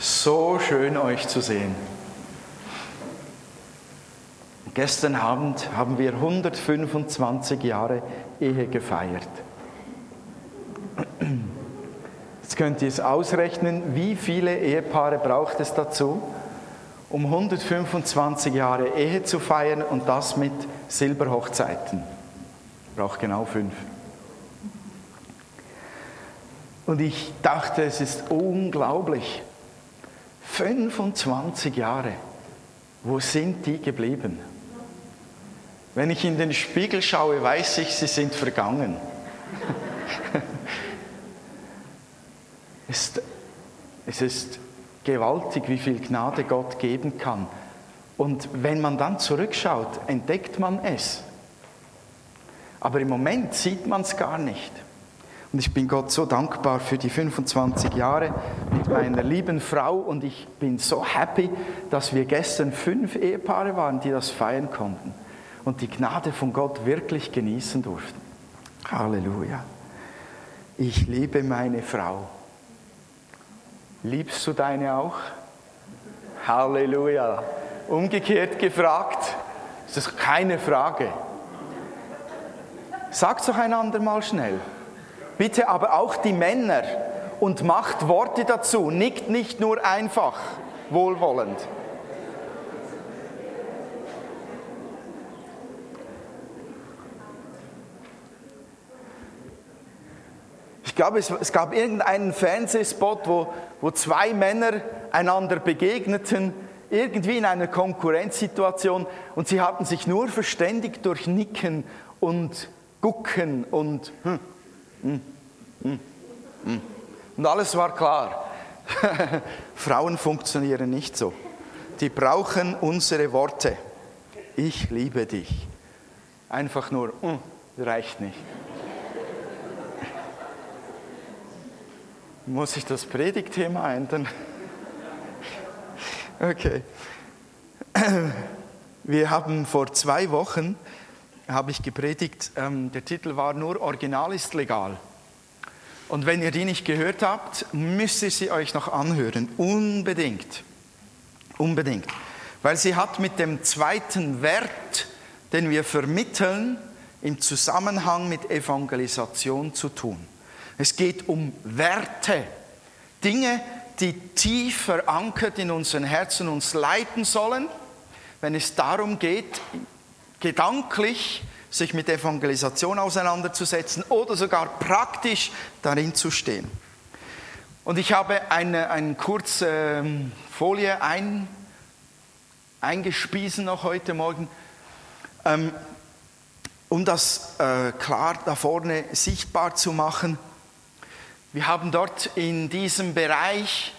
So schön euch zu sehen. Gestern Abend haben wir 125 Jahre Ehe gefeiert. Jetzt könnt ihr es ausrechnen, wie viele Ehepaare braucht es dazu, um 125 Jahre Ehe zu feiern und das mit Silberhochzeiten. Braucht genau fünf. Und ich dachte, es ist unglaublich. 25 Jahre. Wo sind die geblieben? Wenn ich in den Spiegel schaue, weiß ich, sie sind vergangen. es ist gewaltig, wie viel Gnade Gott geben kann. Und wenn man dann zurückschaut, entdeckt man es. Aber im Moment sieht man es gar nicht. Und ich bin Gott so dankbar für die 25 Jahre mit meiner lieben Frau und ich bin so happy, dass wir gestern fünf Ehepaare waren, die das feiern konnten und die Gnade von Gott wirklich genießen durften. Halleluja. Ich liebe meine Frau. Liebst du deine auch? Halleluja. Umgekehrt gefragt, ist das keine Frage. Sagt doch einander mal schnell. Bitte aber auch die Männer und macht Worte dazu, nickt nicht nur einfach wohlwollend. Ich glaube, es, gab irgendeinen Fernsehspot, wo, wo zwei Männer einander begegneten, irgendwie in einer Konkurrenzsituation und sie hatten sich nur verständigt durch Nicken und Gucken und hm. Und alles war klar. Frauen funktionieren nicht so. Die brauchen unsere Worte. Ich liebe dich. Einfach nur, hm, reicht nicht. Muss ich das Predigtthema ändern? Okay. Wir haben vor zwei Wochen habe ich gepredigt. Ähm, der Titel war nur Original ist legal. Und wenn ihr die nicht gehört habt, müsst ihr sie euch noch anhören. Unbedingt. Unbedingt. Weil sie hat mit dem zweiten Wert, den wir vermitteln, im Zusammenhang mit Evangelisation zu tun. Es geht um Werte. Dinge, die tief verankert in unseren Herzen uns leiten sollen, wenn es darum geht, gedanklich sich mit Evangelisation auseinanderzusetzen oder sogar praktisch darin zu stehen. Und ich habe eine, eine kurze ähm, Folie ein, eingespiesen noch heute Morgen, ähm, um das äh, klar da vorne sichtbar zu machen. Wir haben dort in diesem Bereich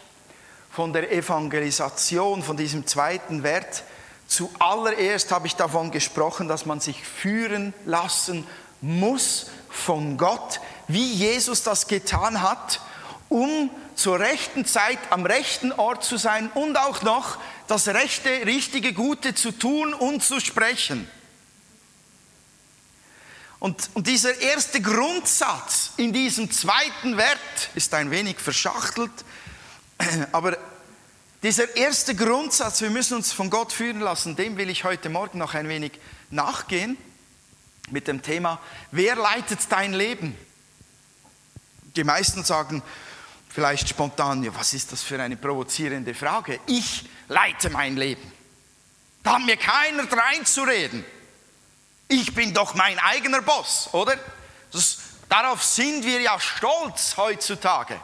von der Evangelisation, von diesem zweiten Wert, Zuallererst habe ich davon gesprochen, dass man sich führen lassen muss von Gott, wie Jesus das getan hat, um zur rechten Zeit am rechten Ort zu sein und auch noch das rechte, richtige, gute zu tun und zu sprechen. Und, und dieser erste Grundsatz in diesem zweiten Wert ist ein wenig verschachtelt, aber dieser erste Grundsatz, wir müssen uns von Gott führen lassen, dem will ich heute Morgen noch ein wenig nachgehen mit dem Thema, wer leitet dein Leben? Die meisten sagen vielleicht spontan, ja, was ist das für eine provozierende Frage? Ich leite mein Leben. Da hat mir keiner reinzureden. Ich bin doch mein eigener Boss, oder? Das, darauf sind wir ja stolz heutzutage,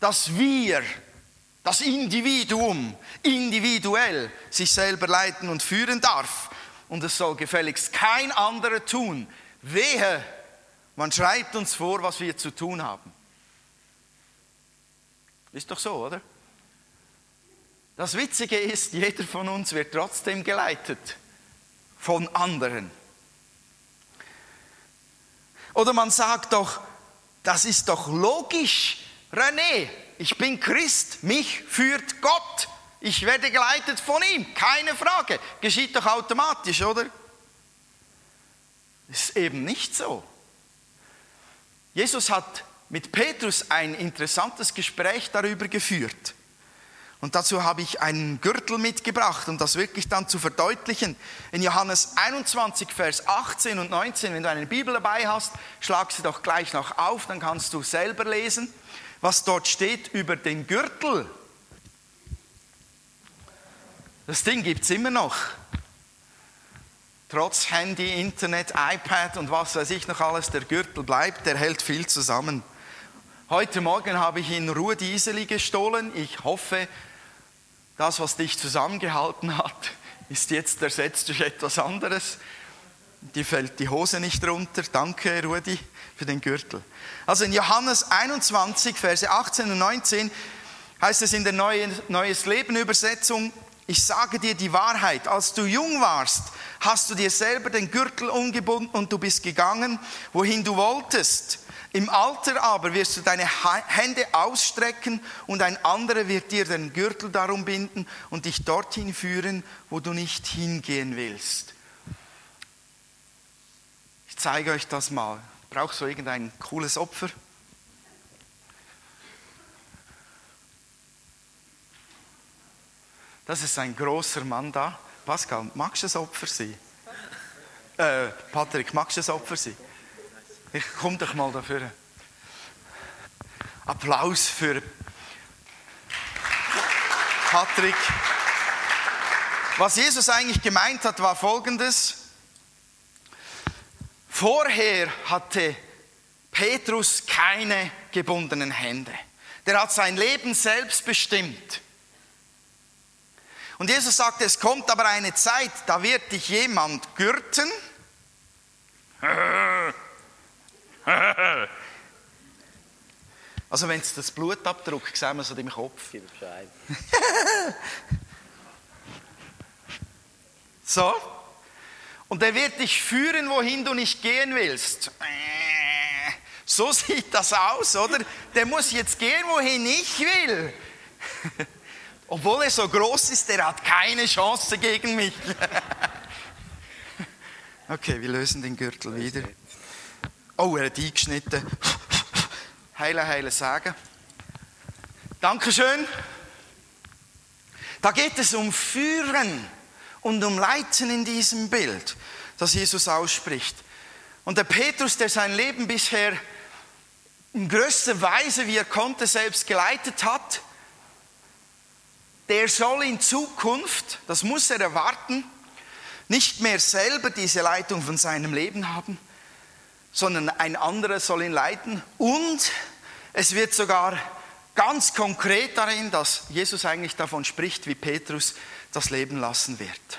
dass wir das Individuum individuell sich selber leiten und führen darf. Und es soll gefälligst kein anderer tun. Wehe, man schreibt uns vor, was wir zu tun haben. Ist doch so, oder? Das Witzige ist, jeder von uns wird trotzdem geleitet von anderen. Oder man sagt doch, das ist doch logisch, René, ich bin Christ, mich führt Gott. Ich werde geleitet von ihm, keine Frage. Geschieht doch automatisch, oder? Ist eben nicht so. Jesus hat mit Petrus ein interessantes Gespräch darüber geführt. Und dazu habe ich einen Gürtel mitgebracht, um das wirklich dann zu verdeutlichen. In Johannes 21, Vers 18 und 19, wenn du eine Bibel dabei hast, schlag sie doch gleich noch auf, dann kannst du selber lesen, was dort steht über den Gürtel. Das Ding gibt es immer noch. Trotz Handy, Internet, iPad und was weiß ich noch alles, der Gürtel bleibt, der hält viel zusammen. Heute Morgen habe ich in Ruhe Dieseli gestohlen. Ich hoffe, das, was dich zusammengehalten hat, ist jetzt ersetzt durch etwas anderes. Die fällt die Hose nicht runter. Danke, Rudi, für den Gürtel. Also in Johannes 21, Verse 18 und 19 heißt es in der Neues Leben Übersetzung, ich sage dir die Wahrheit, als du jung warst, hast du dir selber den Gürtel umgebunden und du bist gegangen, wohin du wolltest. Im Alter aber wirst du deine Hände ausstrecken und ein anderer wird dir den Gürtel darum binden und dich dorthin führen, wo du nicht hingehen willst. Ich zeige euch das mal. Brauchst du irgendein cooles Opfer? Das ist ein großer Mann da. Pascal, magst du das Opfer sein? Äh, Patrick, magst du das Opfer sein? Ich komm doch mal dafür. Applaus für Patrick. Was Jesus eigentlich gemeint hat, war folgendes. Vorher hatte Petrus keine gebundenen Hände. Der hat sein Leben selbst bestimmt. Und Jesus sagte, es kommt aber eine Zeit, da wird dich jemand gürten Also wenn es das Blut abdruckt, sehen wir es an deinem Kopf. so. Und er wird dich führen, wohin du nicht gehen willst. So sieht das aus, oder? Der muss jetzt gehen, wohin ich will. Obwohl er so groß ist, der hat keine Chance gegen mich. okay, wir lösen den Gürtel wieder. Oh, er hat eingeschnitten. Heile, heile sagen. Dankeschön. Da geht es um Führen und um Leiten in diesem Bild, das Jesus ausspricht. Und der Petrus, der sein Leben bisher in größter Weise, wie er konnte, selbst geleitet hat, der soll in Zukunft, das muss er erwarten, nicht mehr selber diese Leitung von seinem Leben haben, sondern ein anderer soll ihn leiten. Und es wird sogar ganz konkret darin, dass Jesus eigentlich davon spricht, wie Petrus das Leben lassen wird.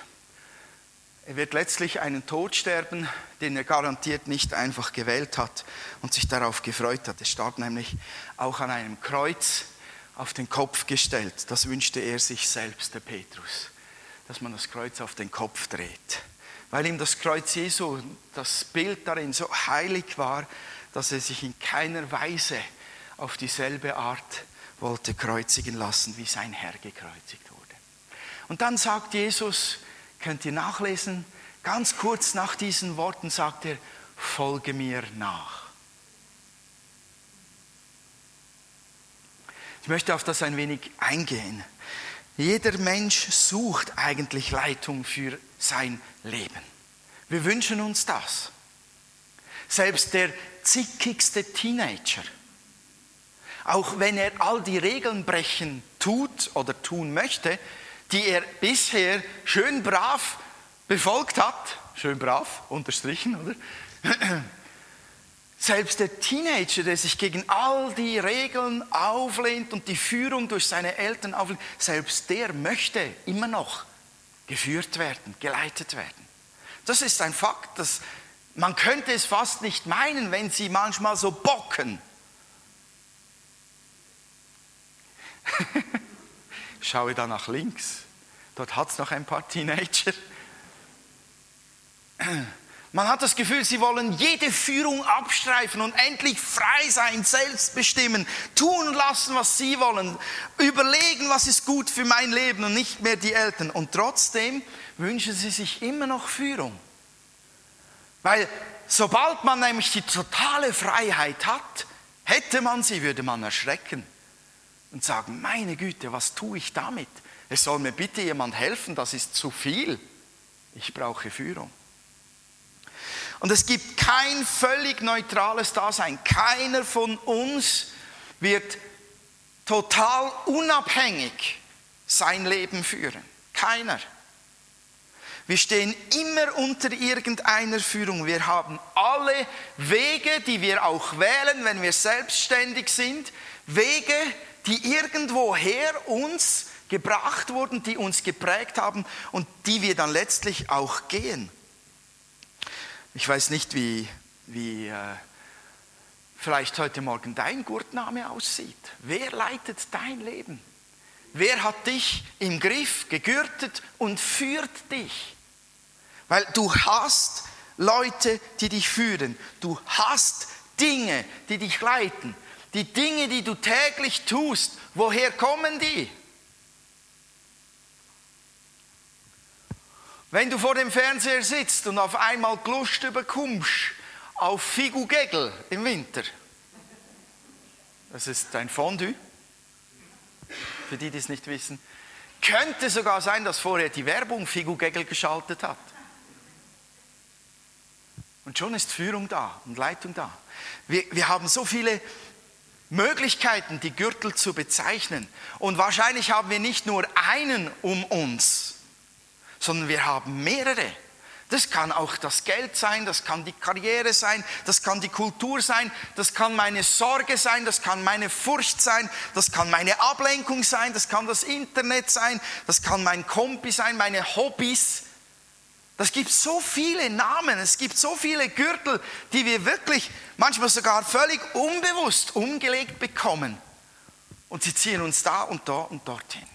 Er wird letztlich einen Tod sterben, den er garantiert nicht einfach gewählt hat und sich darauf gefreut hat. Er starb nämlich auch an einem Kreuz auf den Kopf gestellt. Das wünschte er sich selbst, der Petrus, dass man das Kreuz auf den Kopf dreht weil ihm das Kreuz Jesu, das Bild darin so heilig war, dass er sich in keiner Weise auf dieselbe Art wollte kreuzigen lassen, wie sein Herr gekreuzigt wurde. Und dann sagt Jesus, könnt ihr nachlesen, ganz kurz nach diesen Worten sagt er, folge mir nach. Ich möchte auf das ein wenig eingehen. Jeder Mensch sucht eigentlich Leitung für sein Leben. Wir wünschen uns das. Selbst der zickigste Teenager, auch wenn er all die Regeln brechen tut oder tun möchte, die er bisher schön brav befolgt hat, schön brav, unterstrichen, oder? Selbst der Teenager, der sich gegen all die Regeln auflehnt und die Führung durch seine Eltern auflehnt, selbst der möchte immer noch geführt werden, geleitet werden. Das ist ein Fakt, dass man könnte es fast nicht meinen, wenn sie manchmal so bocken. Schaue da nach links. Dort hat es noch ein paar Teenager. Man hat das Gefühl, sie wollen jede Führung abstreifen und endlich frei sein, selbst bestimmen, tun lassen, was sie wollen, überlegen, was ist gut für mein Leben und nicht mehr die Eltern. Und trotzdem wünschen sie sich immer noch Führung. Weil sobald man nämlich die totale Freiheit hat, hätte man sie, würde man erschrecken. Und sagen, meine Güte, was tue ich damit? Es soll mir bitte jemand helfen, das ist zu viel. Ich brauche Führung. Und es gibt kein völlig neutrales Dasein. Keiner von uns wird total unabhängig sein Leben führen. Keiner. Wir stehen immer unter irgendeiner Führung. Wir haben alle Wege, die wir auch wählen, wenn wir selbstständig sind. Wege, die irgendwoher uns gebracht wurden, die uns geprägt haben und die wir dann letztlich auch gehen. Ich weiß nicht, wie, wie äh, vielleicht heute Morgen dein Gurtname aussieht. Wer leitet dein Leben? Wer hat dich im Griff, gegürtet und führt dich? Weil du hast Leute, die dich führen. Du hast Dinge, die dich leiten. Die Dinge, die du täglich tust, woher kommen die? Wenn du vor dem Fernseher sitzt und auf einmal Lust bekommst auf Figugegel im Winter, das ist ein Fondue, für die, die es nicht wissen. Könnte sogar sein, dass vorher die Werbung Figugegel geschaltet hat. Und schon ist Führung da und Leitung da. Wir, wir haben so viele Möglichkeiten, die Gürtel zu bezeichnen. Und wahrscheinlich haben wir nicht nur einen um uns, sondern wir haben mehrere. Das kann auch das Geld sein, das kann die Karriere sein, das kann die Kultur sein, das kann meine Sorge sein, das kann meine Furcht sein, das kann meine Ablenkung sein, das kann das Internet sein, das kann mein Kompi sein, meine Hobbys. Das gibt so viele Namen, es gibt so viele Gürtel, die wir wirklich manchmal sogar völlig unbewusst umgelegt bekommen. Und sie ziehen uns da und da und dorthin.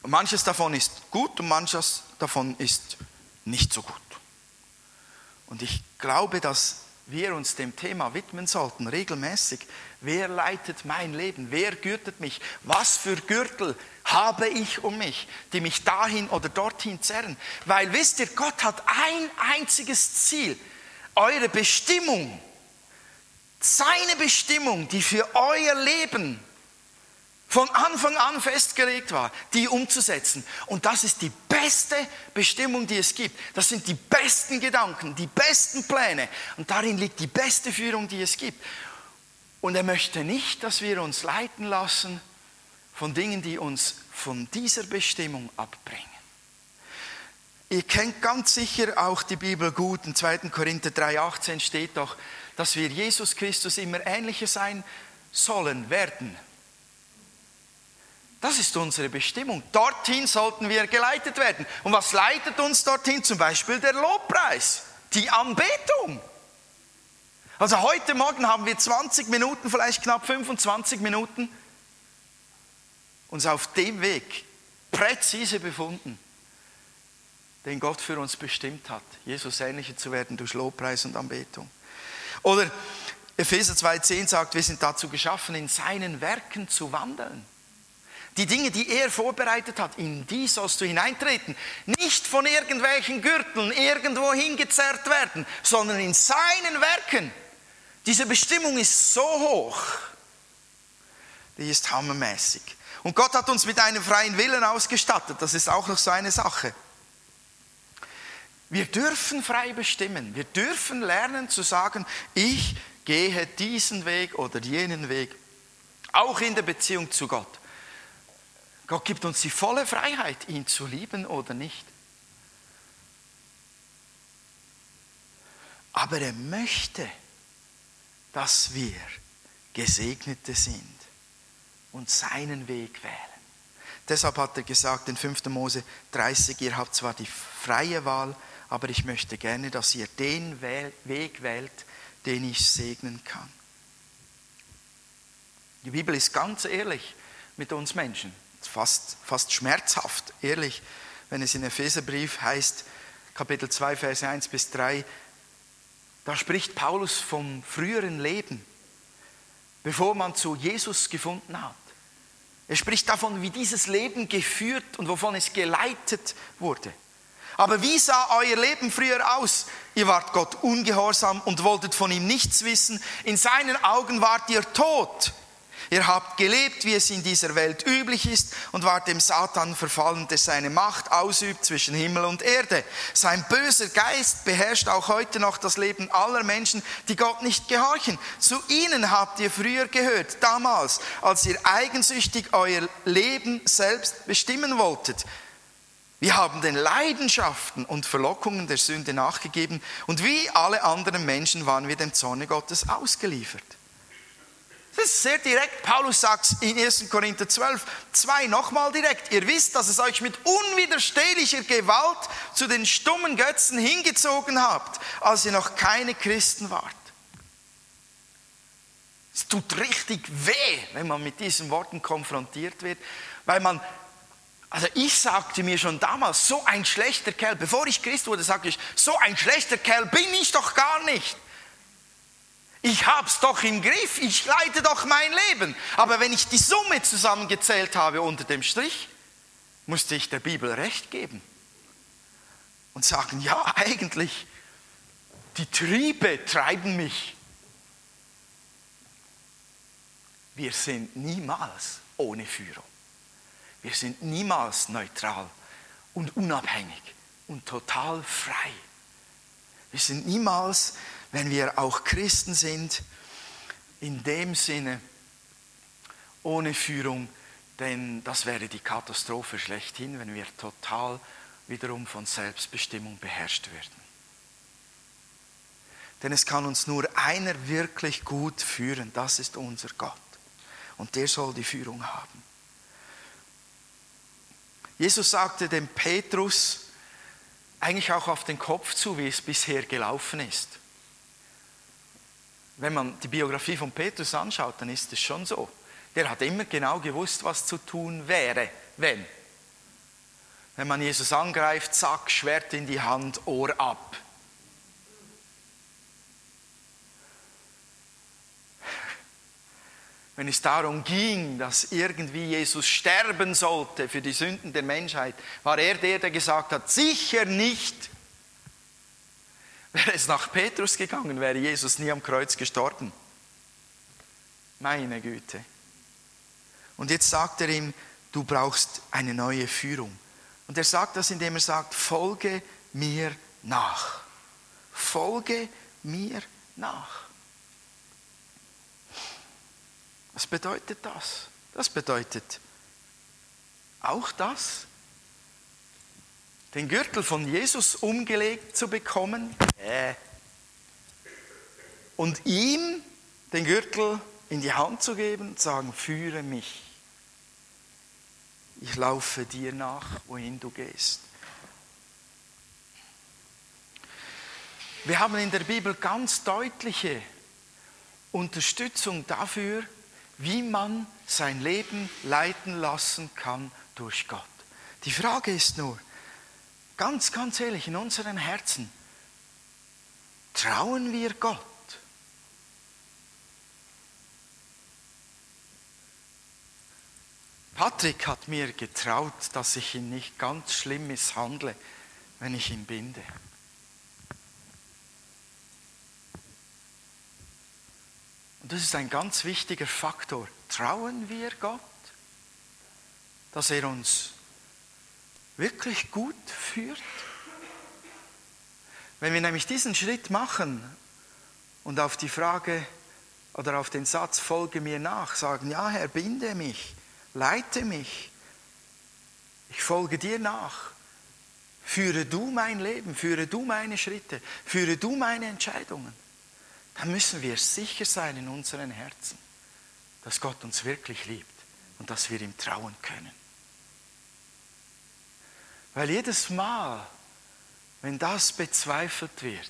Und manches davon ist gut und manches davon ist nicht so gut. Und ich glaube, dass wir uns dem Thema widmen sollten, regelmäßig. Wer leitet mein Leben? Wer gürtet mich? Was für Gürtel habe ich um mich, die mich dahin oder dorthin zerren? Weil wisst ihr, Gott hat ein einziges Ziel. Eure Bestimmung, seine Bestimmung, die für euer Leben von Anfang an festgelegt war, die umzusetzen. Und das ist die beste Bestimmung, die es gibt. Das sind die besten Gedanken, die besten Pläne. Und darin liegt die beste Führung, die es gibt. Und er möchte nicht, dass wir uns leiten lassen von Dingen, die uns von dieser Bestimmung abbringen. Ihr kennt ganz sicher auch die Bibel gut. In 2. Korinther 3,18 steht doch, dass wir Jesus Christus immer ähnlicher sein sollen, werden das ist unsere Bestimmung. Dorthin sollten wir geleitet werden. Und was leitet uns dorthin? Zum Beispiel der Lobpreis, die Anbetung. Also heute Morgen haben wir 20 Minuten, vielleicht knapp 25 Minuten, uns auf dem Weg präzise befunden, den Gott für uns bestimmt hat, Jesus ähnlicher zu werden durch Lobpreis und Anbetung. Oder Epheser 2,10 sagt, wir sind dazu geschaffen, in seinen Werken zu wandeln. Die Dinge, die er vorbereitet hat, in die sollst du hineintreten. Nicht von irgendwelchen Gürteln irgendwo hingezerrt werden, sondern in seinen Werken. Diese Bestimmung ist so hoch, die ist hammermäßig. Und Gott hat uns mit einem freien Willen ausgestattet, das ist auch noch so eine Sache. Wir dürfen frei bestimmen, wir dürfen lernen zu sagen, ich gehe diesen Weg oder jenen Weg, auch in der Beziehung zu Gott. Gott gibt uns die volle Freiheit, ihn zu lieben oder nicht. Aber er möchte, dass wir Gesegnete sind und seinen Weg wählen. Deshalb hat er gesagt in 5. Mose 30, ihr habt zwar die freie Wahl, aber ich möchte gerne, dass ihr den Weg wählt, den ich segnen kann. Die Bibel ist ganz ehrlich mit uns Menschen fast, fast schmerzhaft, ehrlich, wenn es in Epheserbrief heißt, Kapitel 2, Vers 1 bis 3, da spricht Paulus vom früheren Leben, bevor man zu Jesus gefunden hat. Er spricht davon, wie dieses Leben geführt und wovon es geleitet wurde. Aber wie sah euer Leben früher aus? Ihr wart Gott ungehorsam und wolltet von ihm nichts wissen. In seinen Augen wart ihr tot Ihr habt gelebt, wie es in dieser Welt üblich ist, und wart dem Satan verfallen, der seine Macht ausübt zwischen Himmel und Erde. Sein böser Geist beherrscht auch heute noch das Leben aller Menschen, die Gott nicht gehorchen. Zu ihnen habt ihr früher gehört, damals, als ihr eigensüchtig euer Leben selbst bestimmen wolltet. Wir haben den Leidenschaften und Verlockungen der Sünde nachgegeben und wie alle anderen Menschen waren wir dem Zorne Gottes ausgeliefert. Das ist sehr direkt. Paulus sagt in 1. Korinther 12, 2 nochmal direkt. Ihr wisst, dass es euch mit unwiderstehlicher Gewalt zu den stummen Götzen hingezogen habt, als ihr noch keine Christen wart. Es tut richtig weh, wenn man mit diesen Worten konfrontiert wird, weil man, also ich sagte mir schon damals, so ein schlechter Kerl, bevor ich Christ wurde, sagte ich, so ein schlechter Kerl bin ich doch gar nicht. Ich hab's doch im Griff, ich leite doch mein Leben. Aber wenn ich die Summe zusammengezählt habe unter dem Strich, musste ich der Bibel recht geben und sagen, ja, eigentlich, die Triebe treiben mich. Wir sind niemals ohne Führung. Wir sind niemals neutral und unabhängig und total frei. Wir sind niemals wenn wir auch Christen sind, in dem Sinne ohne Führung, denn das wäre die Katastrophe schlechthin, wenn wir total wiederum von Selbstbestimmung beherrscht werden. Denn es kann uns nur einer wirklich gut führen, das ist unser Gott. Und der soll die Führung haben. Jesus sagte dem Petrus eigentlich auch auf den Kopf zu, wie es bisher gelaufen ist wenn man die Biografie von Petrus anschaut, dann ist es schon so. Der hat immer genau gewusst, was zu tun wäre, wenn. Wenn man Jesus angreift, zack, Schwert in die Hand, Ohr ab. Wenn es darum ging, dass irgendwie Jesus sterben sollte für die Sünden der Menschheit, war er der, der gesagt hat, sicher nicht Wäre es nach Petrus gegangen, wäre Jesus nie am Kreuz gestorben. Meine Güte. Und jetzt sagt er ihm, du brauchst eine neue Führung. Und er sagt das, indem er sagt, folge mir nach. Folge mir nach. Was bedeutet das? Das bedeutet auch das, den Gürtel von Jesus umgelegt zu bekommen äh, und ihm den Gürtel in die Hand zu geben und sagen, führe mich. Ich laufe dir nach, wohin du gehst. Wir haben in der Bibel ganz deutliche Unterstützung dafür, wie man sein Leben leiten lassen kann durch Gott. Die Frage ist nur, Ganz, ganz ehrlich, in unseren Herzen trauen wir Gott. Patrick hat mir getraut, dass ich ihn nicht ganz schlimm misshandle, wenn ich ihn binde. Und das ist ein ganz wichtiger Faktor. Trauen wir Gott, dass er uns wirklich gut führt? Wenn wir nämlich diesen Schritt machen und auf die Frage oder auf den Satz folge mir nach sagen, ja Herr, binde mich, leite mich, ich folge dir nach, führe du mein Leben, führe du meine Schritte, führe du meine Entscheidungen, dann müssen wir sicher sein in unseren Herzen, dass Gott uns wirklich liebt und dass wir ihm trauen können. Weil jedes Mal, wenn das bezweifelt wird,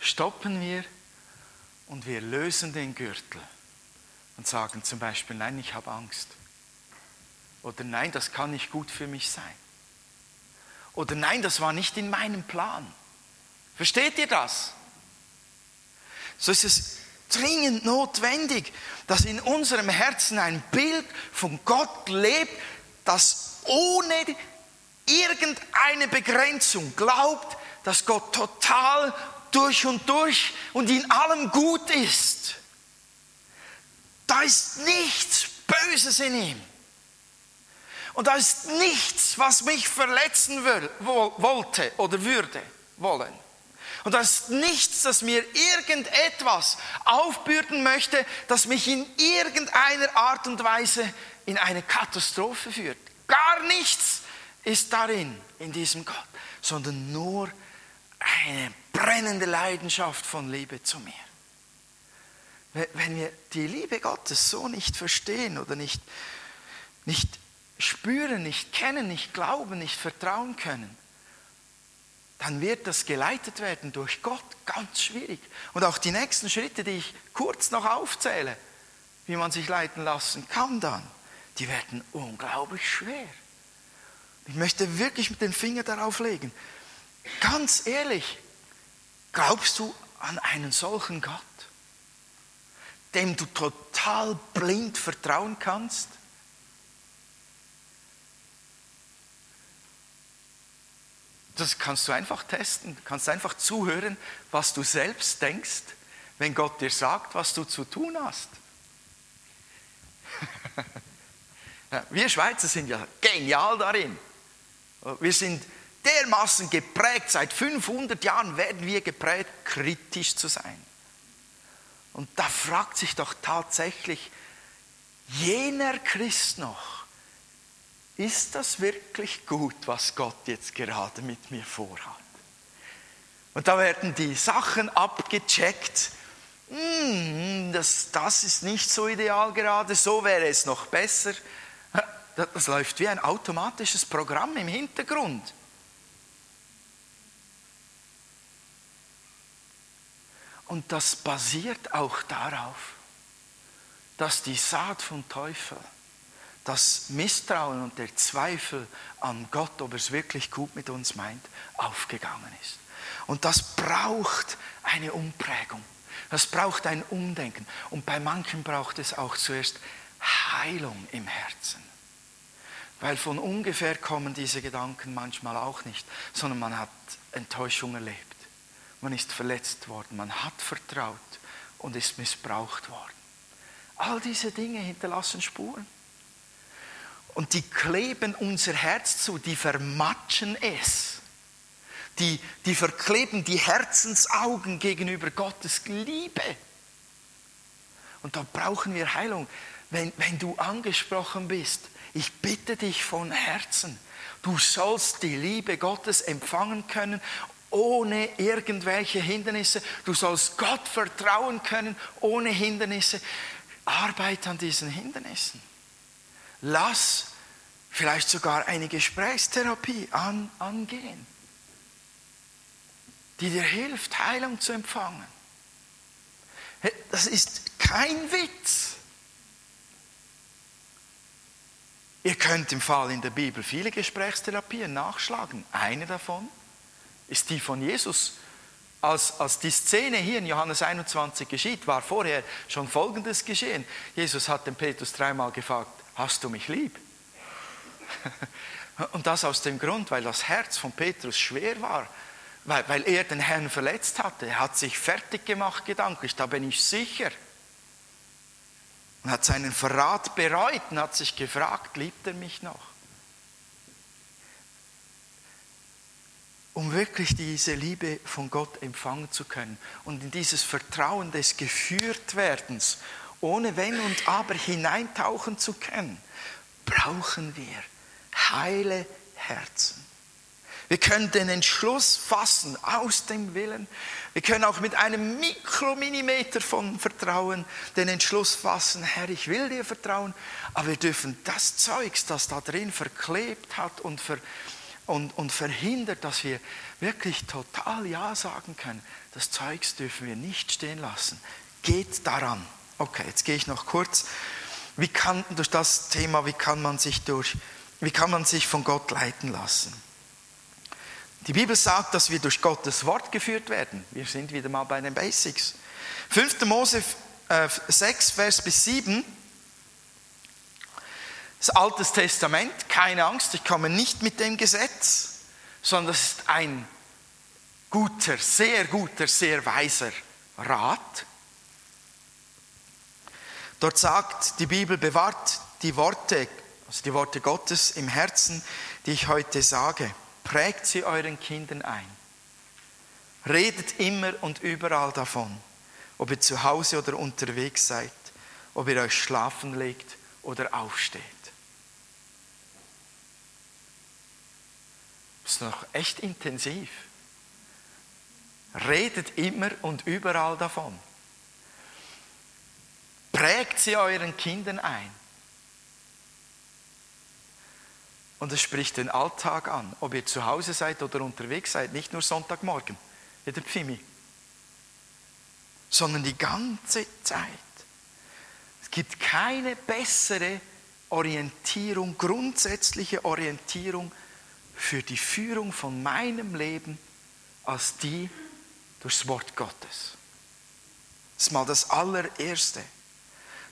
stoppen wir und wir lösen den Gürtel und sagen zum Beispiel, nein, ich habe Angst. Oder nein, das kann nicht gut für mich sein. Oder nein, das war nicht in meinem Plan. Versteht ihr das? So ist es dringend notwendig, dass in unserem Herzen ein Bild von Gott lebt, das ohne irgendeine Begrenzung glaubt, dass Gott total durch und durch und in allem gut ist. ist nichts Böses in ihm. Und da ist nichts, was mich verletzen will, wollte oder würde wollen. Und da ist nichts, das mir irgendetwas aufbürden möchte, das mich in irgendeiner Art und Weise in eine Katastrophe führt. Gar nichts ist darin, in diesem Gott, sondern nur eine brennende Leidenschaft von Liebe zu mir. Wenn wir die Liebe Gottes so nicht verstehen oder nicht, nicht spüren, nicht kennen, nicht glauben, nicht vertrauen können, dann wird das geleitet werden durch Gott ganz schwierig. Und auch die nächsten Schritte, die ich kurz noch aufzähle, wie man sich leiten lassen kann dann, die werden unglaublich schwer. Ich möchte wirklich mit den Finger darauf legen. Ganz ehrlich, glaubst du an einen solchen Gott? dem du total blind vertrauen kannst? Das kannst du einfach testen. Kannst einfach zuhören, was du selbst denkst, wenn Gott dir sagt, was du zu tun hast. Wir Schweizer sind ja genial darin. Wir sind dermaßen geprägt, seit 500 Jahren werden wir geprägt, kritisch zu sein. Und da fragt sich doch tatsächlich jener Christ noch, ist das wirklich gut, was Gott jetzt gerade mit mir vorhat? Und da werden die Sachen abgecheckt. Hm, das, das ist nicht so ideal gerade, so wäre es noch besser. Das läuft wie ein automatisches Programm im Hintergrund. Und das basiert auch darauf, dass die Saat vom Teufel, das Misstrauen und der Zweifel an Gott, ob er es wirklich gut mit uns meint, aufgegangen ist. Und das braucht eine Umprägung. Das braucht ein Umdenken. Und bei manchen braucht es auch zuerst Heilung im Herzen. Weil von ungefähr kommen diese Gedanken manchmal auch nicht, sondern man hat Enttäuschung erlebt man ist verletzt worden, man hat vertraut und ist missbraucht worden. All diese Dinge hinterlassen Spuren. Und die kleben unser Herz zu, die vermatschen es. Die, die verkleben die Herzensaugen gegenüber Gottes Liebe. Und da brauchen wir Heilung. Wenn, wenn du angesprochen bist, ich bitte dich von Herzen, du sollst die Liebe Gottes empfangen können ohne irgendwelche Hindernisse. Du sollst Gott vertrauen können ohne Hindernisse. Arbeit an diesen Hindernissen. Lass vielleicht sogar eine Gesprächstherapie an, angehen, die dir hilft, Heilung zu empfangen. Das ist kein Witz. Ihr könnt im Fall in der Bibel viele Gesprächstherapien nachschlagen. Eine davon ist die von Jesus. Als, als die Szene hier in Johannes 21 geschieht, war vorher schon Folgendes geschehen. Jesus hat den Petrus dreimal gefragt, hast du mich lieb? Und das aus dem Grund, weil das Herz von Petrus schwer war, weil, weil er den Herrn verletzt hatte. Er hat sich fertig gemacht gedanklich, da bin ich sicher. Und hat seinen Verrat bereut und hat sich gefragt, liebt er mich noch? um wirklich diese Liebe von Gott empfangen zu können und in dieses Vertrauen des Geführtwerdens, ohne Wenn und Aber hineintauchen zu können, brauchen wir heile Herzen. Wir können den Entschluss fassen aus dem Willen. Wir können auch mit einem Mikrominimeter von Vertrauen den Entschluss fassen, Herr, ich will dir vertrauen, aber wir dürfen das Zeugs, das da drin verklebt hat und ver, und, und verhindert, dass wir wirklich total Ja sagen können. Das Zeugs dürfen wir nicht stehen lassen. Geht daran. Okay, jetzt gehe ich noch kurz. Wie kann durch das Thema, wie kann man sich durch, wie kann man sich von Gott leiten lassen? Die Bibel sagt, dass wir durch Gottes Wort geführt werden. Wir sind wieder mal bei den Basics. 5. Mose 6, äh, Vers bis 7 das Altes Testament, keine Angst, ich komme nicht mit dem Gesetz, sondern das ist ein guter, sehr guter, sehr weiser Rat. Dort sagt die Bibel, bewahrt die Worte, also die Worte Gottes im Herzen, die ich heute sage. Prägt sie euren Kindern ein. Redet immer und überall davon, ob ihr zu Hause oder unterwegs seid, ob ihr euch schlafen legt oder aufsteht. Das ist noch echt intensiv. Redet immer und überall davon. Prägt sie euren Kindern ein. Und es spricht den Alltag an, ob ihr zu Hause seid oder unterwegs seid, nicht nur Sonntagmorgen, wie der Pfimi, sondern die ganze Zeit. Es gibt keine bessere Orientierung, grundsätzliche Orientierung für die Führung von meinem Leben als die durchs Wort Gottes. Das ist mal das allererste.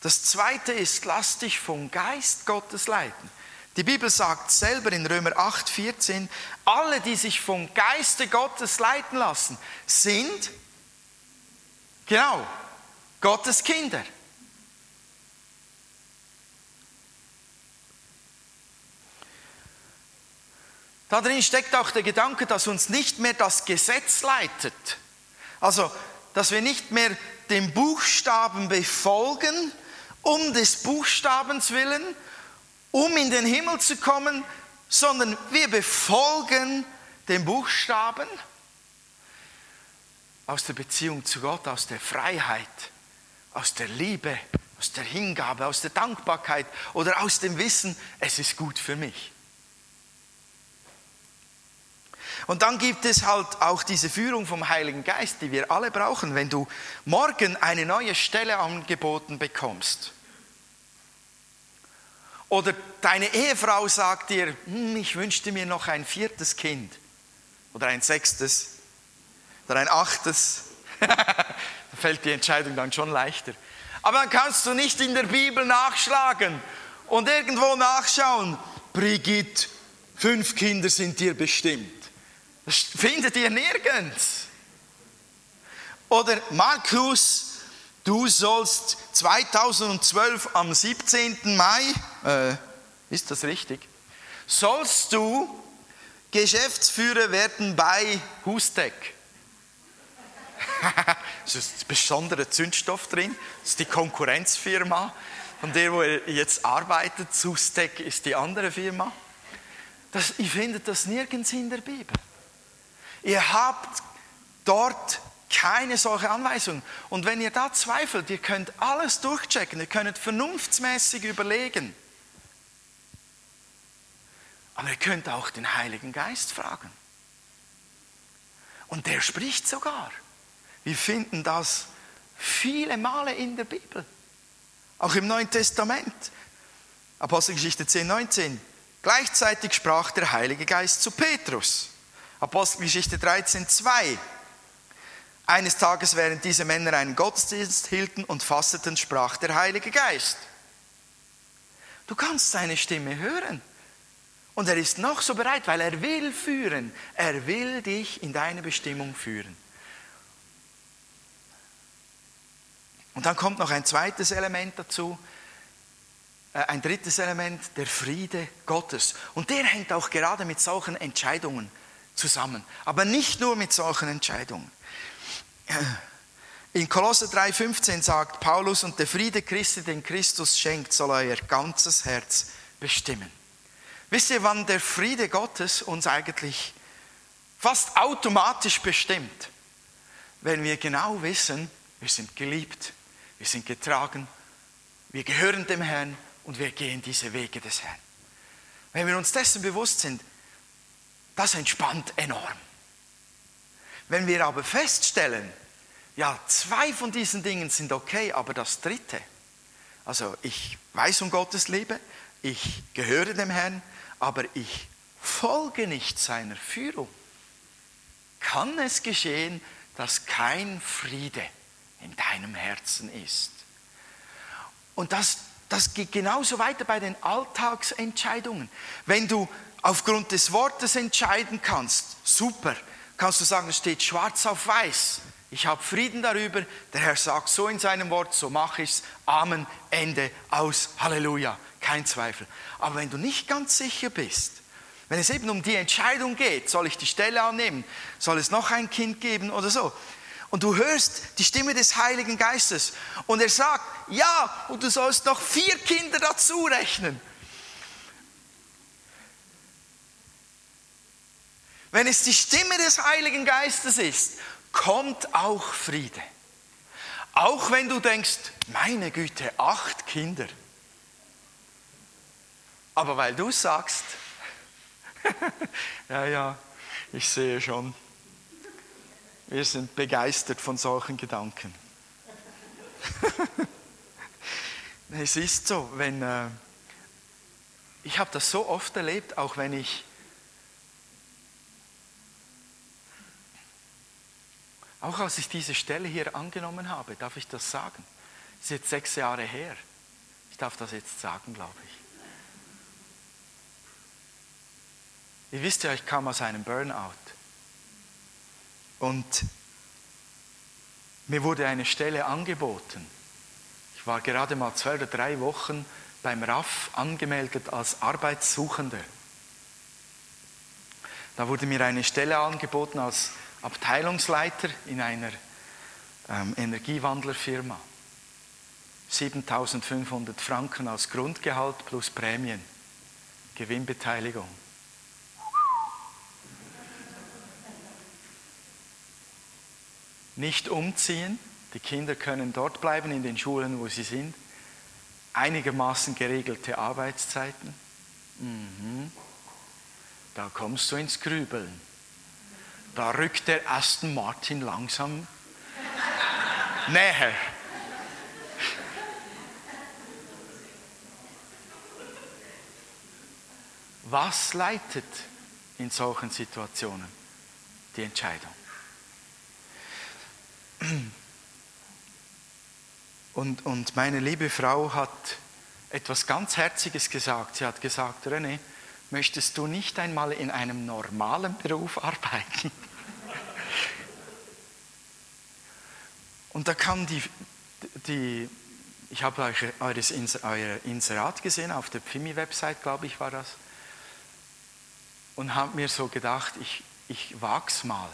Das zweite ist, lass dich vom Geist Gottes leiten. Die Bibel sagt selber in Römer 8, 14, alle, die sich vom Geiste Gottes leiten lassen, sind, genau, Gottes Kinder. Darin steckt auch der Gedanke, dass uns nicht mehr das Gesetz leitet. Also, dass wir nicht mehr dem Buchstaben befolgen, um des Buchstabens willen, um in den Himmel zu kommen, sondern wir befolgen den Buchstaben aus der Beziehung zu Gott, aus der Freiheit, aus der Liebe, aus der Hingabe, aus der Dankbarkeit oder aus dem Wissen, es ist gut für mich. Und dann gibt es halt auch diese Führung vom Heiligen Geist, die wir alle brauchen. Wenn du morgen eine neue Stelle angeboten bekommst, oder deine Ehefrau sagt dir, hm, ich wünschte mir noch ein viertes Kind oder ein sechstes oder ein achtes. da fällt die Entscheidung dann schon leichter. Aber dann kannst du nicht in der Bibel nachschlagen und irgendwo nachschauen. Brigitte, fünf Kinder sind dir bestimmt. Das findet ihr nirgends. Oder Markus du sollst 2012 am 17. Mai, äh, ist das richtig, sollst du Geschäftsführer werden bei Hustec. es ist ein besonderer Zündstoff drin, das ist die Konkurrenzfirma, von der wo er jetzt arbeitet. Hustec ist die andere Firma. Das, ihr findet das nirgends in der Bibel. Ihr habt dort keine solche Anweisung. Und wenn ihr da zweifelt, ihr könnt alles durchchecken, ihr könnt vernunftsmäßig überlegen. Aber ihr könnt auch den Heiligen Geist fragen. Und der spricht sogar. Wir finden das viele Male in der Bibel. Auch im Neuen Testament. Apostelgeschichte 10, 19. Gleichzeitig sprach der Heilige Geist zu Petrus. Apostelgeschichte 13, 2. Eines Tages, während diese Männer einen Gottesdienst hielten und fasteten, sprach der Heilige Geist. Du kannst seine Stimme hören. Und er ist noch so bereit, weil er will führen. Er will dich in deine Bestimmung führen. Und dann kommt noch ein zweites Element dazu, äh, ein drittes Element, der Friede Gottes. Und der hängt auch gerade mit solchen Entscheidungen zusammen. Aber nicht nur mit solchen Entscheidungen. In Kolosse 3,15 sagt Paulus, und der Friede Christi, den Christus schenkt, soll euer ganzes Herz bestimmen. Wisst ihr, wann der Friede Gottes uns eigentlich fast automatisch bestimmt? Wenn wir genau wissen, wir sind geliebt, wir sind getragen, wir gehören dem Herrn und wir gehen diese Wege des Herrn. Wenn wir uns dessen bewusst sind, das entspannt enorm. Wenn wir aber feststellen, ja, zwei von diesen Dingen sind okay, aber das dritte, also ich weiß um Gottes Liebe, ich gehöre dem Herrn, aber ich folge nicht seiner Führung, kann es geschehen, dass kein Friede in deinem Herzen ist. Und das, das geht genauso weiter bei den Alltagsentscheidungen. Wenn du aufgrund des Wortes entscheiden kannst, super, kannst du sagen, es steht schwarz auf weiß. Ich habe Frieden darüber. Der Herr sagt so in seinem Wort, so mache ich es. Amen, Ende, aus, Halleluja. Kein Zweifel. Aber wenn du nicht ganz sicher bist, wenn es eben um die Entscheidung geht, soll ich die Stelle annehmen, soll es noch ein Kind geben oder so, und du hörst die Stimme des Heiligen Geistes und er sagt, ja, und du sollst noch vier Kinder dazu rechnen. Wenn es die Stimme des Heiligen Geistes ist, kommt auch Friede. Auch wenn du denkst, meine Güte, acht Kinder. Aber weil du sagst, ja, ja, ich sehe schon, wir sind begeistert von solchen Gedanken. es ist so, wenn äh, ich habe das so oft erlebt, auch wenn ich auch als ich diese Stelle hier angenommen habe, darf ich das sagen. Das ist jetzt sechs Jahre her. Ich darf das jetzt sagen, glaube ich. Ihr wisst ja, ich kam aus einem Burnout. Und mir wurde eine Stelle angeboten. Ich war gerade mal zwei oder drei Wochen beim RAF angemeldet als Arbeitssuchender. Da wurde mir eine Stelle angeboten als Abteilungsleiter in einer ähm, Energiewandlerfirma. 7500 Franken als Grundgehalt plus Prämien, Gewinnbeteiligung. nicht umziehen. Die Kinder können dort bleiben in den Schulen, wo sie sind. Einigermaßen geregelte Arbeitszeiten. Mhm. Da kommst du ins Grübeln. Da rückt der Aston Martin langsam näher. Was leitet in solchen Situationen die Entscheidung? Und, und meine liebe Frau hat etwas ganz Herziges gesagt. Sie hat gesagt, René, möchtest du nicht einmal in einem normalen Beruf arbeiten? Und da kam die, die ich habe eures, euer Inserat gesehen, auf der Pfimi-Website, glaube ich, war das. Und habe mir so gedacht, ich, ich wag's mal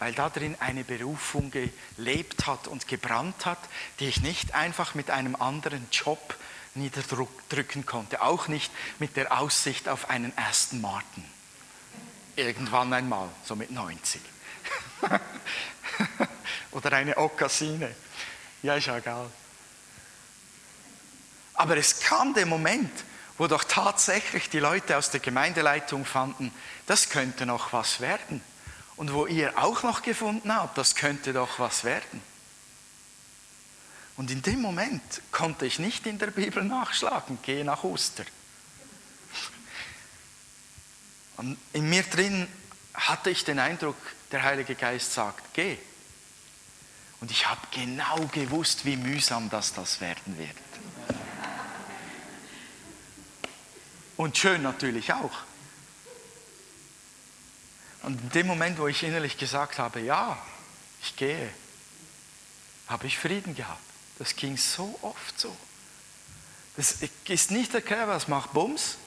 weil da drin eine Berufung gelebt hat und gebrannt hat, die ich nicht einfach mit einem anderen Job niederdrücken konnte, auch nicht mit der Aussicht auf einen ersten Martin. Irgendwann einmal, so mit 90. Oder eine Okasine. Ja, ist ja egal. Aber es kam der Moment, wo doch tatsächlich die Leute aus der Gemeindeleitung fanden, das könnte noch was werden und wo ihr auch noch gefunden habt, das könnte doch was werden. Und in dem Moment konnte ich nicht in der Bibel nachschlagen, gehe nach Oster. Und in mir drin hatte ich den Eindruck, der Heilige Geist sagt, geh. Und ich habe genau gewusst, wie mühsam das das werden wird. Und schön natürlich auch. Und in dem Moment, wo ich innerlich gesagt habe, ja, ich gehe, habe ich Frieden gehabt. Das ging so oft so. Das ist nicht erklärbar, es macht Bums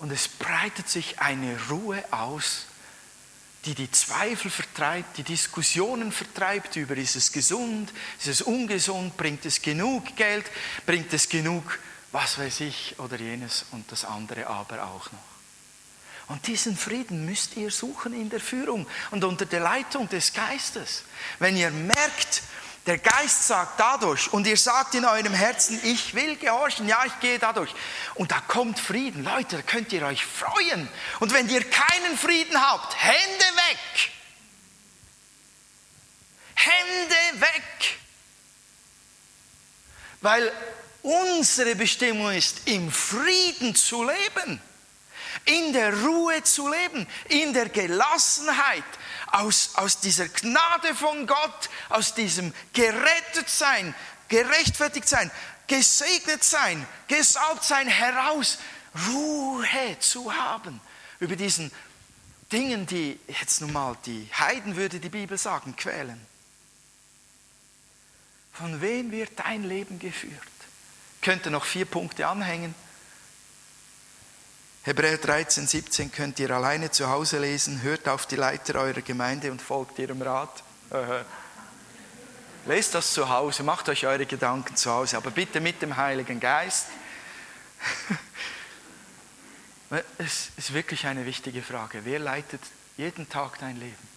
und es breitet sich eine Ruhe aus, die die Zweifel vertreibt, die Diskussionen vertreibt über, ist es gesund, ist es ungesund, bringt es genug Geld, bringt es genug, was weiß ich, oder jenes und das andere aber auch noch. Und diesen Frieden müsst ihr suchen in der Führung und unter der Leitung des Geistes. Wenn ihr merkt, der Geist sagt dadurch und ihr sagt in eurem Herzen, ich will gehorchen, ja, ich gehe dadurch. Und da kommt Frieden. Leute, da könnt ihr euch freuen. Und wenn ihr keinen Frieden habt, Hände weg. Hände weg. Weil unsere Bestimmung ist, im Frieden zu leben in der Ruhe zu leben, in der Gelassenheit, aus, aus dieser Gnade von Gott, aus diesem gerettet sein, gerechtfertigt sein, gesegnet sein, gesalbt sein, heraus Ruhe zu haben über diesen Dingen, die jetzt nun mal die Heiden würde die Bibel sagen, quälen. Von wem wird dein Leben geführt? Ich könnte noch vier Punkte anhängen. Hebräer 13, 17 könnt ihr alleine zu Hause lesen. Hört auf die Leiter eurer Gemeinde und folgt ihrem Rat. Lest das zu Hause, macht euch eure Gedanken zu Hause, aber bitte mit dem Heiligen Geist. Es ist wirklich eine wichtige Frage. Wer leitet jeden Tag dein Leben?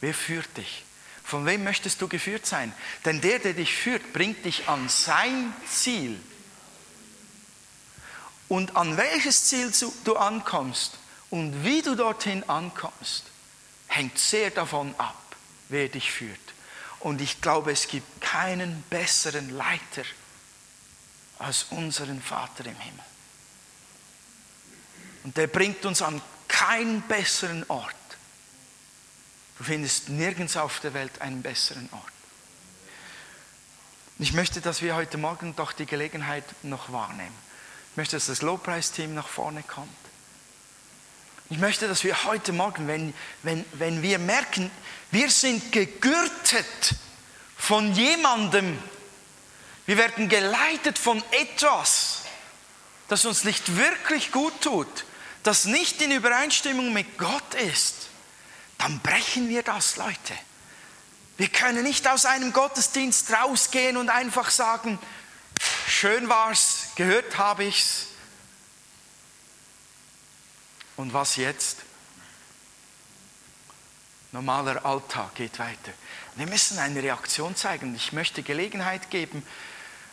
Wer führt dich? Von wem möchtest du geführt sein? Denn der, der dich führt, bringt dich an sein Ziel. Und an welches Ziel du ankommst und wie du dorthin ankommst, hängt sehr davon ab, wer dich führt. Und ich glaube, es gibt keinen besseren Leiter als unseren Vater im Himmel. Und der bringt uns an keinen besseren Ort. Du findest nirgends auf der Welt einen besseren Ort. Ich möchte, dass wir heute Morgen doch die Gelegenheit noch wahrnehmen. Ich möchte, dass das Lobpreisteam nach vorne kommt. Ich möchte, dass wir heute Morgen, wenn, wenn, wenn wir merken, wir sind gegürtet von jemandem, wir werden geleitet von etwas, das uns nicht wirklich gut tut, das nicht in Übereinstimmung mit Gott ist, dann brechen wir das, Leute. Wir können nicht aus einem Gottesdienst rausgehen und einfach sagen, schön war's, gehört habe ich's, und was jetzt? Normaler Alltag geht weiter. Wir müssen eine Reaktion zeigen. Ich möchte Gelegenheit geben,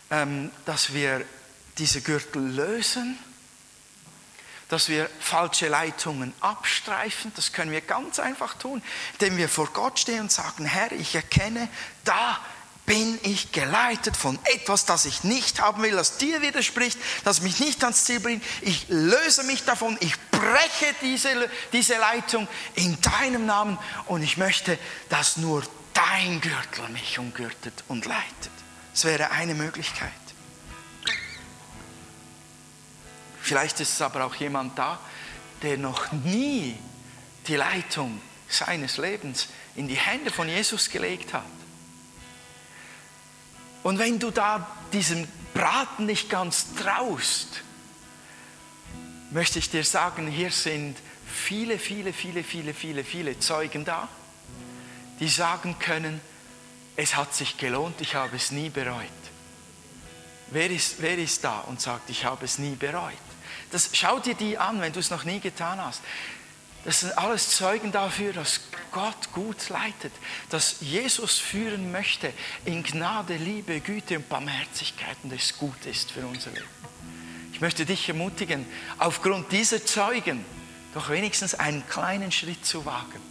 ähm, dass wir diese Gürtel lösen, dass wir falsche Leitungen abstreifen. Das können wir ganz einfach tun, indem wir vor Gott stehen und sagen, Herr, ich erkenne, da bin ich geleitet von etwas, das ich nicht haben will, das dir widerspricht, das mich nicht ans Ziel bringt. Ich löse mich davon, ich breche diese, diese Leitung in deinem Namen und ich möchte, dass nur dein Gürtel mich umgürtet und leitet. Das wäre eine Möglichkeit. Vielleicht ist es aber auch jemand da, der noch nie die Leitung seines Lebens in die Hände von Jesus gelegt hat. Und wenn du da diesem Braten nicht ganz traust, möchte ich dir sagen, hier sind viele, viele, viele, viele, viele, viele Zeugen da, die sagen können, es hat sich gelohnt, ich habe es nie bereut. Wer ist, wer ist da und sagt, ich habe es nie bereut? Das, schau dir die an, wenn du es noch nie getan hast. Das sind alles Zeugen dafür, dass Gott gut leitet, dass Jesus führen möchte in Gnade, Liebe, Güte und Barmherzigkeit und es gut ist für unser Leben. Ich möchte dich ermutigen, aufgrund dieser Zeugen doch wenigstens einen kleinen Schritt zu wagen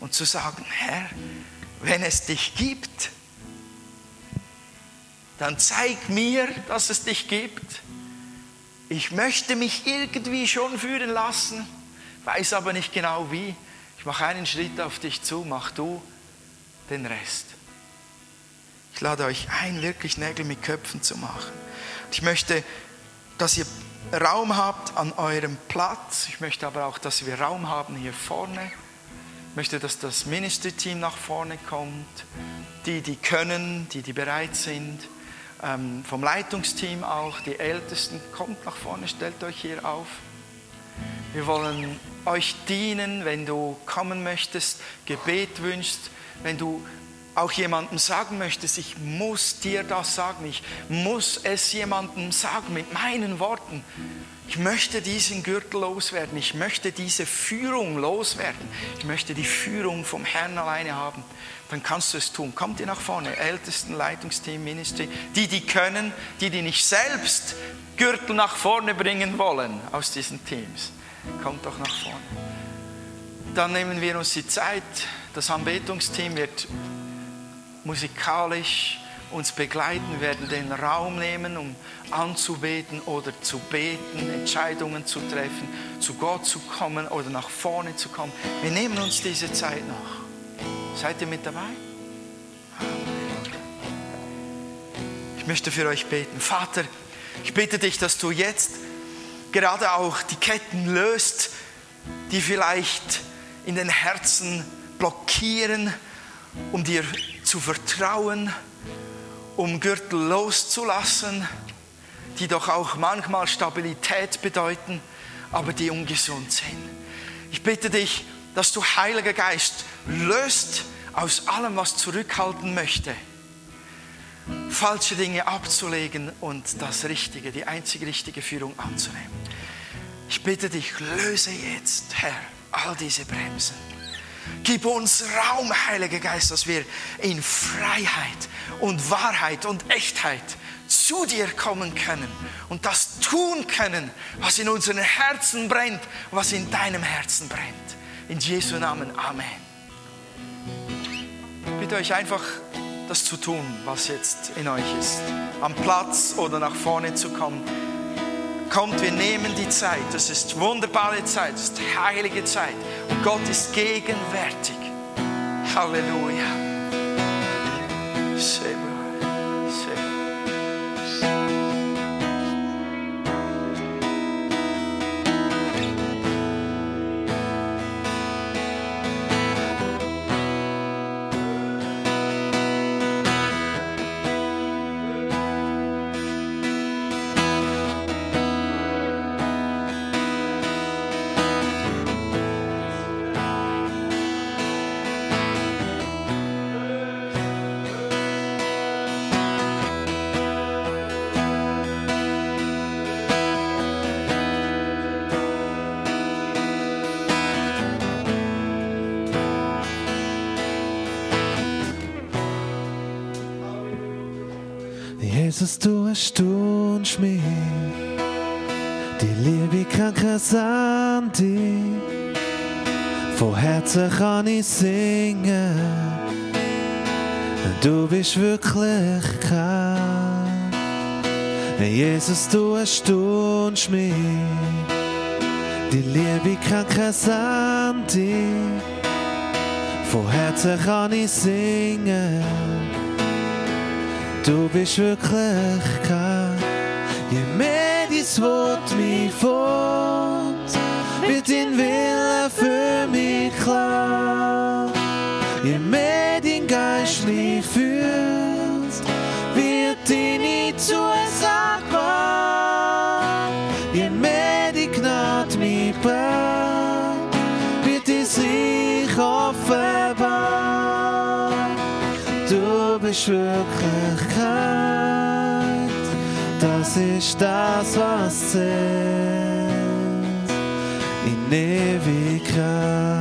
und zu sagen, Herr, wenn es dich gibt, dann zeig mir, dass es dich gibt. Ich möchte mich irgendwie schon führen lassen weiß aber nicht genau wie. Ich mache einen Schritt auf dich zu, mach du den Rest. Ich lade euch ein, wirklich Nägel mit Köpfen zu machen. Ich möchte, dass ihr Raum habt an eurem Platz. Ich möchte aber auch, dass wir Raum haben hier vorne. Ich möchte, dass das Ministry-Team nach vorne kommt. Die, die können, die, die bereit sind. Ähm, vom Leitungsteam auch, die Ältesten, kommt nach vorne, stellt euch hier auf. Wir wollen euch dienen, wenn du kommen möchtest, Gebet wünschst, wenn du auch jemandem sagen möchtest, ich muss dir das sagen, ich muss es jemandem sagen mit meinen Worten. Ich möchte diesen Gürtel loswerden, ich möchte diese Führung loswerden, ich möchte die Führung vom Herrn alleine haben. Dann kannst du es tun. Kommt ihr nach vorne, Ältesten, Leitungsteam, Ministry, die, die können, die, die nicht selbst Gürtel nach vorne bringen wollen aus diesen Teams. Kommt doch nach vorne. Dann nehmen wir uns die Zeit. Das Anbetungsteam wird musikalisch uns begleiten, werden den Raum nehmen, um anzubeten oder zu beten, Entscheidungen zu treffen, zu Gott zu kommen oder nach vorne zu kommen. Wir nehmen uns diese Zeit noch. Seid ihr mit dabei? Ich möchte für euch beten. Vater, ich bitte dich, dass du jetzt gerade auch die Ketten löst, die vielleicht in den Herzen blockieren, um dir zu vertrauen, um Gürtel loszulassen, die doch auch manchmal Stabilität bedeuten, aber die ungesund sind. Ich bitte dich, dass du, Heiliger Geist, löst aus allem, was zurückhalten möchte, falsche Dinge abzulegen und das Richtige, die einzige richtige Führung anzunehmen. Ich bitte dich, löse jetzt, Herr, all diese Bremsen. Gib uns Raum, Heiliger Geist, dass wir in Freiheit und Wahrheit und Echtheit zu dir kommen können und das tun können, was in unseren Herzen brennt, was in deinem Herzen brennt. In Jesu Namen. Amen. Ich bitte euch einfach, das zu tun, was jetzt in euch ist. Am Platz oder nach vorne zu kommen. Kommt, wir nehmen die Zeit. Das ist wunderbare Zeit, das ist heilige Zeit. Und Gott ist gegenwärtig. Halleluja. Jesus, du erstaunst mich. Die Liebe kann kein Sandy. Von Herzen kann ich singen. Du bist wirklich kein. Jesus, du erstaunst mich. Die Liebe kann kein Sandy. Von Herzen kann ich singen. Du bist wirklich kein, je mehr dein Wort mich formt, wird dein Wille für mich klar. Je mehr dein Geist mich fühlt, wird deine Zusage wahr. Je mehr die Gnade mich bringt, wird dein Reich offenbar. Du bist Wirklichkeit, ist das, was zählt in Ewigkeit.